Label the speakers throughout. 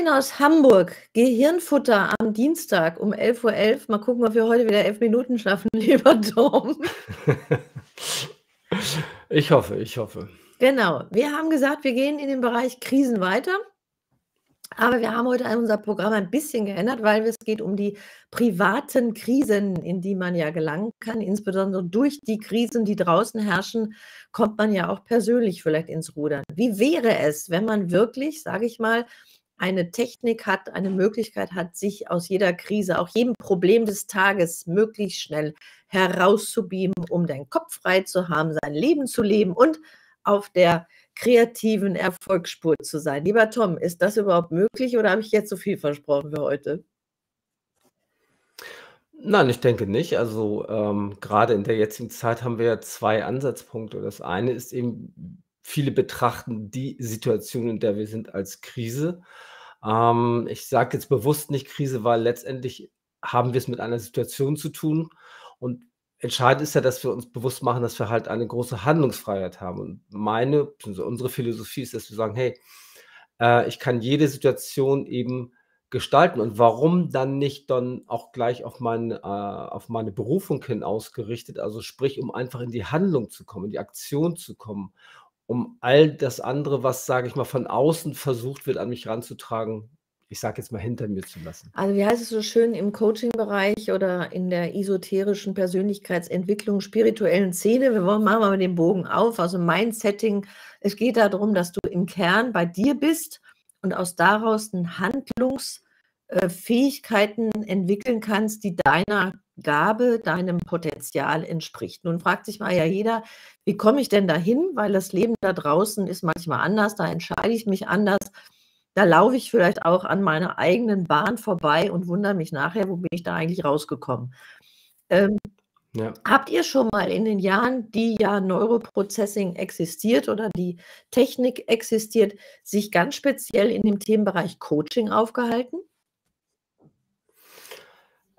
Speaker 1: Moin aus Hamburg. Gehirnfutter am Dienstag um 11.11 Uhr. Mal gucken, ob wir heute wieder elf Minuten schaffen, lieber Tom.
Speaker 2: Ich hoffe, ich hoffe.
Speaker 1: Genau. Wir haben gesagt, wir gehen in den Bereich Krisen weiter. Aber wir haben heute unser Programm ein bisschen geändert, weil es geht um die privaten Krisen, in die man ja gelangen kann. Insbesondere durch die Krisen, die draußen herrschen, kommt man ja auch persönlich vielleicht ins Rudern. Wie wäre es, wenn man wirklich, sage ich mal, eine Technik hat, eine Möglichkeit hat, sich aus jeder Krise, auch jedem Problem des Tages möglichst schnell herauszubeamen, um deinen Kopf frei zu haben, sein Leben zu leben und auf der kreativen Erfolgsspur zu sein. Lieber Tom, ist das überhaupt möglich oder habe ich jetzt so viel versprochen für heute?
Speaker 2: Nein, ich denke nicht. Also ähm, gerade in der jetzigen Zeit haben wir ja zwei Ansatzpunkte. Das eine ist eben, viele betrachten die Situation, in der wir sind, als Krise. Ähm, ich sage jetzt bewusst nicht Krise, weil letztendlich haben wir es mit einer Situation zu tun und Entscheidend ist ja, dass wir uns bewusst machen, dass wir halt eine große Handlungsfreiheit haben. Und meine, also unsere Philosophie ist, dass wir sagen, hey, äh, ich kann jede Situation eben gestalten. Und warum dann nicht dann auch gleich auf, mein, äh, auf meine Berufung hin ausgerichtet? Also sprich, um einfach in die Handlung zu kommen, in die Aktion zu kommen, um all das andere, was, sage ich mal, von außen versucht wird, an mich ranzutragen, ich sage jetzt mal, hinter mir zu lassen.
Speaker 1: Also wie heißt es so schön im Coaching-Bereich oder in der esoterischen Persönlichkeitsentwicklung, spirituellen Szene? Wir wollen machen mal den Bogen auf. Also mein Setting, es geht darum, dass du im Kern bei dir bist und aus daraus Handlungsfähigkeiten äh, entwickeln kannst, die deiner Gabe, deinem Potenzial entspricht. Nun fragt sich mal ja jeder, wie komme ich denn dahin? Weil das Leben da draußen ist manchmal anders, da entscheide ich mich anders da laufe ich vielleicht auch an meiner eigenen Bahn vorbei und wundere mich nachher, wo bin ich da eigentlich rausgekommen. Ähm, ja. Habt ihr schon mal in den Jahren, die ja Neuroprocessing existiert oder die Technik existiert, sich ganz speziell in dem Themenbereich Coaching aufgehalten?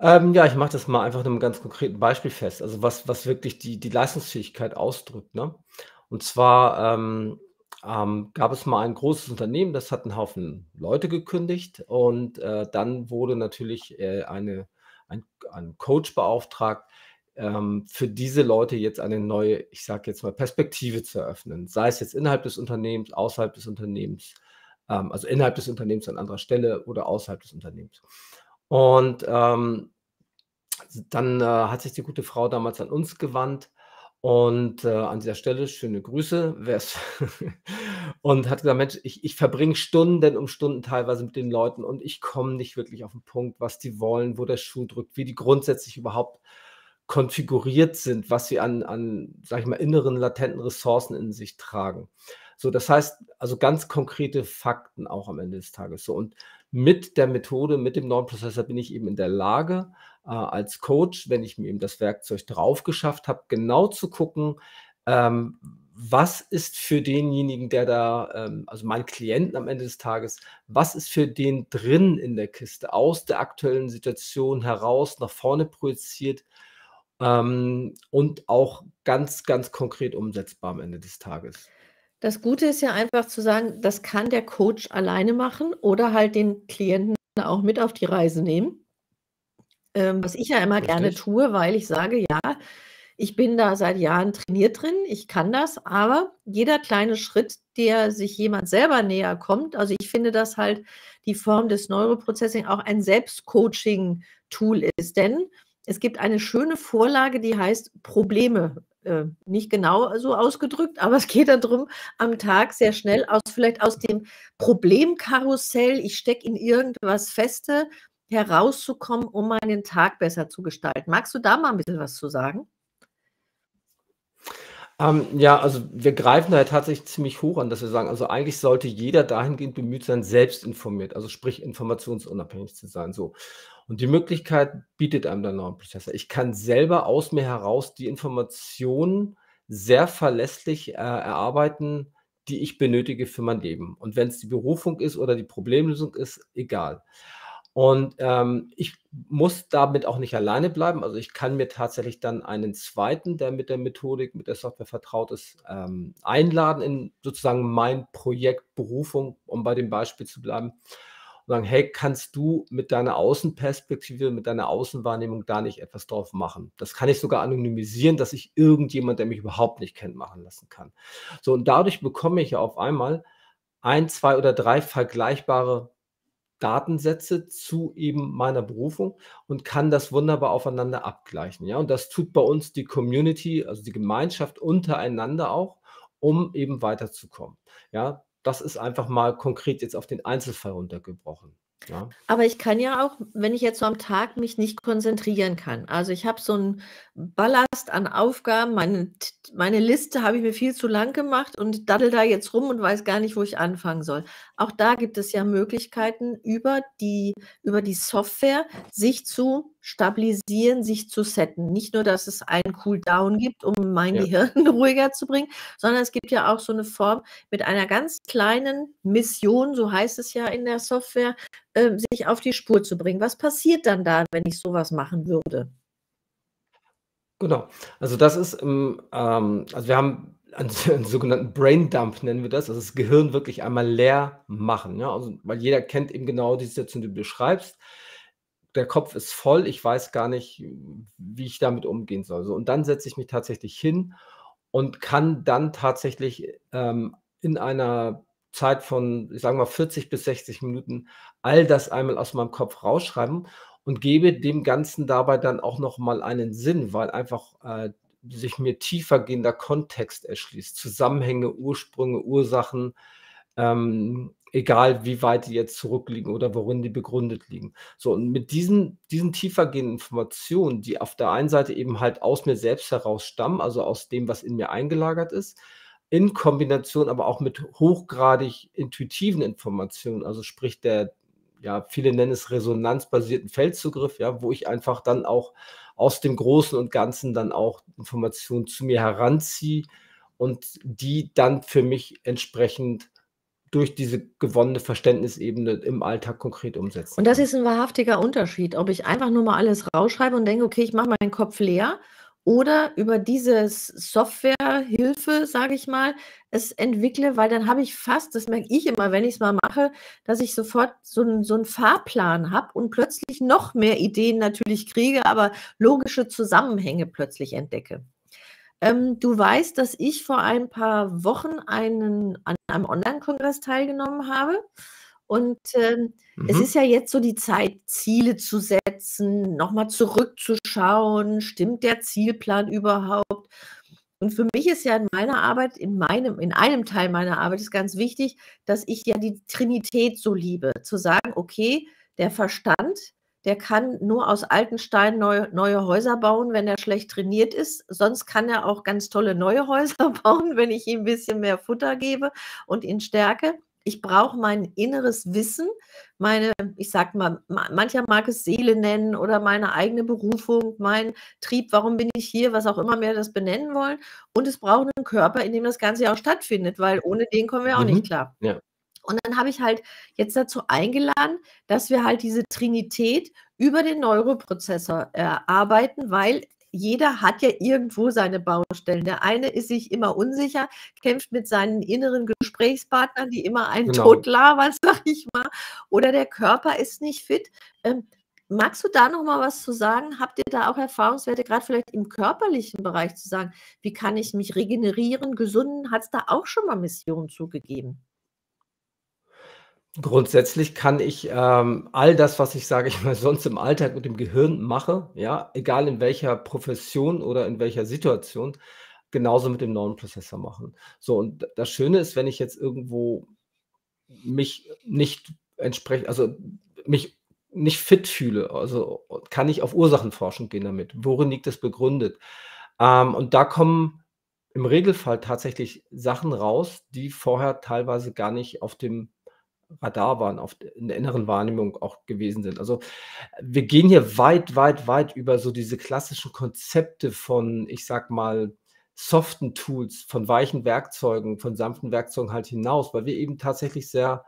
Speaker 2: Ähm, ja, ich mache das mal einfach in einem ganz konkreten Beispiel fest. Also was, was wirklich die, die Leistungsfähigkeit ausdrückt. Ne? Und zwar ähm, ähm, gab es mal ein großes Unternehmen, das hat einen Haufen Leute gekündigt und, äh, dann wurde natürlich, äh, eine ein ein Coach beauftragt, ähm, für diese Leute jetzt eine neue, ich sage jetzt mal, Perspektive zu eröffnen. Sei es jetzt innerhalb des Unternehmens, außerhalb des Unternehmens, ähm, also innerhalb des Unternehmens an anderer Stelle oder außerhalb des Unternehmens. Und, ähm, dann, äh, hat sich die gute Frau damals an uns gewandt und, äh, an dieser Stelle schöne Grüße, wer's und hat gesagt: „Mensch, ich ich verbringe Stunden um Stunden teilweise mit den Leuten und ich komme nicht wirklich auf den Punkt, was die wollen, wo der Schuh drückt, wie die grundsätzlich überhaupt konfiguriert sind, was sie an an, sage ich mal, inneren latenten Ressourcen in sich tragen.“ So, das heißt, also ganz konkrete Fakten auch am Ende des Tages so. Und mit der Methode, mit dem neuen Prozessor bin ich eben in der Lage, äh, als Coach, wenn ich mir eben das Werkzeug drauf geschafft habe, genau zu gucken, ähm, was ist für denjenigen, der da, ähm, also meinen Klienten am Ende des Tages, was ist für den drin in der Kiste, aus der aktuellen Situation heraus, nach vorne projiziert ähm, und auch ganz, ganz konkret umsetzbar am Ende des Tages.
Speaker 1: Das Gute ist ja einfach zu sagen, das kann der Coach alleine machen oder halt den Klienten auch mit auf die Reise nehmen. Ähm, was ich ja immer gerne tue, weil ich sage: „Ja, ich bin da seit Jahren trainiert drin, ich kann das“, aber jeder kleine Schritt, der sich jemand selber näher kommt also, ich finde, dass halt die Form des Neuroprocessing auch ein Selbstcoaching-Tool ist, denn es gibt eine schöne Vorlage, die heißt Probleme. Äh, nicht genau so ausgedrückt, aber es geht darum, am Tag sehr schnell aus vielleicht aus dem Problemkarussell, ich stecke in irgendwas feste, herauszukommen, um meinen Tag besser zu gestalten. Magst du da mal ein bisschen was zu sagen?
Speaker 2: Ähm, ja, also wir greifen da ja tatsächlich ziemlich hoch an, dass wir sagen, also eigentlich sollte jeder dahingehend bemüht sein, selbst informiert, also sprich informationsunabhängig zu sein, so. Und die Möglichkeit bietet einem der Normprozessor. Ich kann selber aus mir heraus die Informationen sehr verlässlich äh, erarbeiten, die ich benötige für mein Leben. Und wenn es die Berufung ist oder die Problemlösung ist, egal. Und, ähm, ich muss damit auch nicht alleine bleiben. Also, ich kann mir tatsächlich dann einen zweiten, der mit der Methodik, mit der Software vertraut ist, ähm, einladen in sozusagen mein Projekt Berufung, um bei dem Beispiel zu bleiben. Und sagen: „Hey, kannst du mit deiner Außenperspektive, mit deiner Außenwahrnehmung da nicht etwas drauf machen?“ Das kann ich sogar anonymisieren, dass ich irgendjemand, der mich überhaupt nicht kennt, machen lassen kann. So, und dadurch bekomme ich ja auf einmal ein, 2 oder 3 vergleichbare Datensätze zu eben meiner Berufung und kann das wunderbar aufeinander abgleichen, ja? Und das tut bei uns die Community, also die Gemeinschaft untereinander auch, um eben weiterzukommen, ja? Das ist einfach mal konkret jetzt auf den Einzelfall runtergebrochen. Ja.
Speaker 1: Aber ich kann ja auch, wenn ich jetzt so am Tag mich nicht konzentrieren kann. Also ich habe so einen Ballast an Aufgaben, meine, meine Liste habe ich mir viel zu lang gemacht und daddel da jetzt rum und weiß gar nicht, wo ich anfangen soll. Auch da gibt es ja Möglichkeiten, über die, über die Software sich zu stabilisieren, sich zu setten. Nicht nur, dass es einen Cooldown gibt, um mein ja. Gehirn ruhiger zu bringen, sondern es gibt ja auch so eine Form mit einer ganz kleinen Mission, so heißt es ja in der Software, äh, sich auf die Spur zu bringen. Was passiert dann da, wenn ich sowas machen würde?
Speaker 2: Genau. Also das ist, ähm, also wir haben einen, einen sogenannten Braindump nennen wir das, also das Gehirn wirklich einmal leer machen, ja, also weil jeder kennt eben genau die Situation, die du beschreibst. Der Kopf ist voll, ich weiß gar nicht, wie ich damit umgehen soll. So, und dann setze ich mich tatsächlich hin und kann dann tatsächlich ähm, in einer Zeit von, ich sage mal, 40 bis 60 Minuten all das einmal aus meinem Kopf rausschreiben und gebe dem Ganzen dabei dann auch noch mal einen Sinn, weil einfach, äh, sich mir tiefergehender Kontext erschließt, Zusammenhänge, Ursprünge, Ursachen, ähm, egal wie weit die jetzt zurückliegen oder worin die begründet liegen. So, und mit diesen diesen tiefergehenden Informationen, die auf der einen Seite eben halt aus mir selbst heraus stammen, also aus dem, was in mir eingelagert ist, in Kombination aber auch mit hochgradig intuitiven Informationen, also sprich der ja, viele nennen es resonanzbasierten Feldzugriff, ja, wo ich einfach dann auch aus dem Großen und Ganzen dann auch Informationen zu mir heranziehe und die dann für mich entsprechend durch diese gewonnene Verständnisebene im Alltag konkret umsetzen.
Speaker 1: Und das ist ein wahrhaftiger Unterschied, ob ich einfach nur mal alles rausschreibe und denke, okay, ich mache meinen Kopf leer oder über diese Softwarehilfe, sage ich mal, es entwickle, weil dann habe ich fast, das merke ich immer, wenn ich es mal mache, dass ich sofort so 'n so 'n Fahrplan habe und plötzlich noch mehr Ideen natürlich kriege, aber logische Zusammenhänge plötzlich entdecke. Ähm, du weißt, dass ich vor ein paar Wochen einen an einem Onlinekongress teilgenommen habe und, ähm, es
Speaker 2: Mhm.
Speaker 1: ist ja jetzt so die Zeit, Ziele zu setzen, nochmal zurückzuschauen, stimmt der Zielplan überhaupt? Und für mich ist ja in meiner Arbeit, in meinem in einem Teil meiner Arbeit ist ganz wichtig, dass ich ja die Trinität so liebe, zu sagen: „Okay, der Verstand, der kann nur aus alten Steinen neue neue Häuser bauen, wenn er schlecht trainiert ist. Sonst kann er auch ganz tolle neue Häuser bauen, wenn ich ihm 'n bisschen mehr Futter gebe und ihn stärke.“ ich brauche mein inneres Wissen, meine, ich sage mal, mancher mag es Seele nennen oder meine eigene Berufung, mein Trieb, warum bin ich hier, was auch immer wir das benennen wollen. Und es braucht einen Körper, in dem das Ganze ja auch stattfindet, weil ohne den kommen wir auch nicht
Speaker 2: Mhm.
Speaker 1: klar.
Speaker 2: Ja.
Speaker 1: Und dann habe ich halt jetzt dazu eingeladen, dass wir halt diese Trinität über den Neuroprozessor erarbeiten, weil jeder hat ja irgendwo seine Baustellen. Der eine ist sich immer unsicher, kämpft mit seinen inneren Gesprächspartnern, die immer einen
Speaker 2: Genau.
Speaker 1: totlabern, sage ich mal, oder der Körper ist nicht fit. Ähm, magst du da noch mal was zu sagen? Habt ihr da auch Erfahrungswerte, grad vielleicht im körperlichen Bereich zu sagen: „Wie kann ich mich regenerieren, gesunden?“ Hat's da auch schon mal Missionen zu gegeben?
Speaker 2: Grundsätzlich kann ich, ähm, all das, was ich, sage ich mal, sonst im Alltag mit dem Gehirn mache, ja, egal in welcher Profession oder in welcher Situation, genauso mit dem Neuronprozessor machen. So, und das Schöne ist, wenn ich jetzt irgendwo mich nicht entsprechend also, mich nicht fit fühle, also, kann ich auf Ursachenforschung gehen damit. Worin liegt es begründet? Ähm, und da kommen im Regelfall tatsächlich Sachen raus, die vorher teilweise gar nicht auf dem Radar waren, auf in der inneren Wahrnehmung auch gewesen sind. Also, wir gehen hier weit, weit, weit über so diese klassischen Konzepte von, ich sage mal, soften Tools, von weichen Werkzeugen, von sanften Werkzeugen halt hinaus, weil wir eben tatsächlich sehr,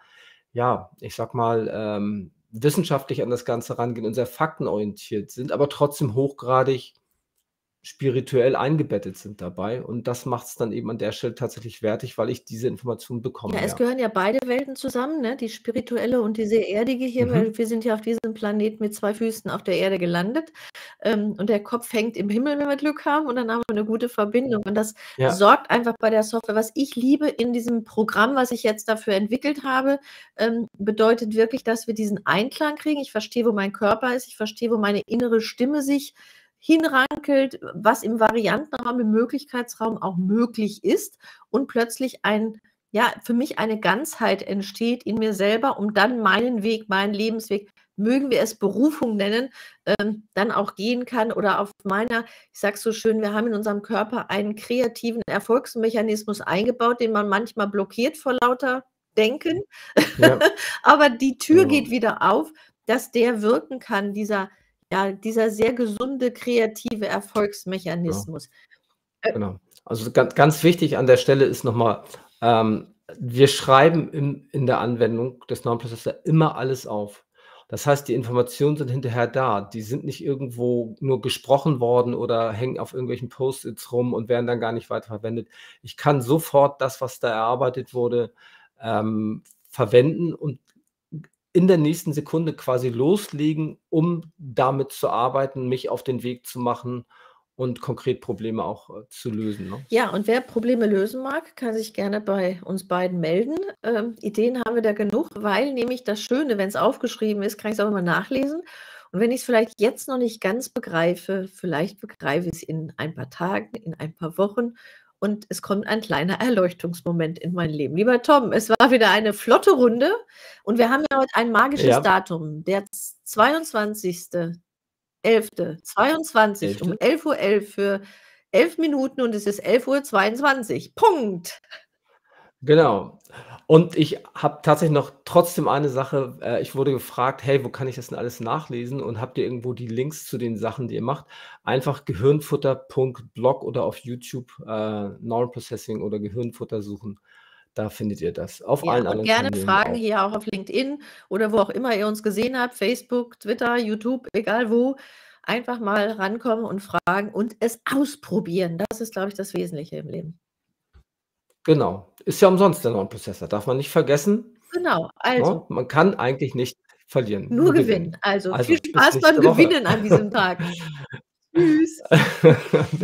Speaker 2: ja, ich sage mal, ähm, wissenschaftlich an das Ganze rangehen und sehr faktenorientiert sind, aber trotzdem hochgradig spirituell eingebettet sind dabei und das macht's dann eben an der Stelle tatsächlich wertig, weil ich diese Informationen bekomme,
Speaker 1: Ja, es
Speaker 2: ja.
Speaker 1: gehören ja beide Welten zusammen, ne, die spirituelle und die sehr erdige hier,
Speaker 2: Mhm.
Speaker 1: weil wir sind ja auf diesem Planeten mit 2 Füßen auf der Erde gelandet, ähm, und der Kopf hängt im Himmel, wenn wir Glück haben und dann haben wir 'ne gute Verbindung und das
Speaker 2: Ja.
Speaker 1: sorgt einfach bei der Software was ich liebe in diesem Programm, was ich jetzt dafür entwickelt habe, ähm, bedeutet wirklich, dass wir diesen Einklang kriegen. Ich verstehe, wo mein Körper ist, ich verstehe, wo meine innere Stimme sich hinrankelt, was im Variantenraum, im Möglichkeitsraum auch möglich ist und plötzlich ein ja, für mich eine Ganzheit entsteht in mir selber, um dann meinen Weg, meinen Lebensweg, mögen wir es Berufung nennen, ähm, dann auch gehen kann oder auf meiner ich sage so schön, wir haben in unserem Körper einen kreativen Erfolgsmechanismus eingebaut, den man manchmal blockiert vor lauter Denken,
Speaker 2: Ja.
Speaker 1: aber die Tür geht
Speaker 2: Genau.
Speaker 1: wieder auf, dass der wirken kann, dieser ja, dieser sehr gesunde, kreative
Speaker 2: Genau.
Speaker 1: Erfolgsmechanismus. Äh
Speaker 2: Genau. Also, gan ganz wichtig an der Stelle ist noch mal, ähm, wir schreiben in in der Anwendung des Normprozessor immer alles auf. Das heißt, die Informationen sind hinterher da. Die sind nicht irgendwo nur gesprochen worden oder hängen auf irgendwelchen Post-its rum und werden dann gar nicht weiterverwendet. Ich kann sofort das, was da erarbeitet wurde, ähm, verwenden und in der nächsten Sekunde quasi loslegen, um damit zu arbeiten, mich auf den Weg zu machen und konkret Probleme auch, äh, zu lösen, ne?
Speaker 1: Ja, und wer Probleme lösen mag, kann sich gerne bei uns beiden melden. Ähm, Ideen haben wir da genug, weil nämlich das Schöne, wenn's aufgeschrieben ist, kann ich's auch immer nachlesen und wenn ich's vielleicht jetzt noch nicht ganz begreife, vielleicht begreife ich's in ein paar Tagen, in ein paar Wochen und es kommt ein kleiner Erleuchtungsmoment in mein Leben. Lieber Tom, es war wieder eine flotte Runde und wir haben ja heute ein magisches
Speaker 2: Ja.
Speaker 1: Datum, der z 22.11.22 um
Speaker 2: 11.?
Speaker 1: 11:11 für 11 Minuten und es ist 11:22. Punkt.
Speaker 2: Genau. Und ich habe tatsächlich noch trotzdem eine Sache, äh, ich wurde gefragt: „Hey, wo kann ich das denn alles nachlesen und habt ihr irgendwo die Links zu den Sachen, die ihr macht?“ Einfach gehirnfutter.blog oder auf YouTube, äh, Neuroprocessing oder Gehirnfutter suchen. Da findet ihr das. Auf
Speaker 1: Ja,
Speaker 2: allen
Speaker 1: und
Speaker 2: anderen
Speaker 1: gerne
Speaker 2: Kanälen
Speaker 1: Fragen
Speaker 2: auch.
Speaker 1: hier auch auf LinkedIn oder wo auch immer ihr uns gesehen habt, Facebook, Twitter, YouTube, egal wo, einfach mal rankommen und fragen und es ausprobieren. Das ist, glaube ich, das Wesentliche im Leben.
Speaker 2: Genau. Ist ja umsonst der Normprozessor, darf man nicht vergessen,
Speaker 1: Genau,
Speaker 2: ne?
Speaker 1: also
Speaker 2: Man kann eigentlich nicht verlieren,
Speaker 1: nur
Speaker 2: nur
Speaker 1: gewinnen.
Speaker 2: gewinnen.
Speaker 1: Also, viel
Speaker 2: Also, bis
Speaker 1: Spaß beim. Gewinnen an diesem Tag. Tschüss.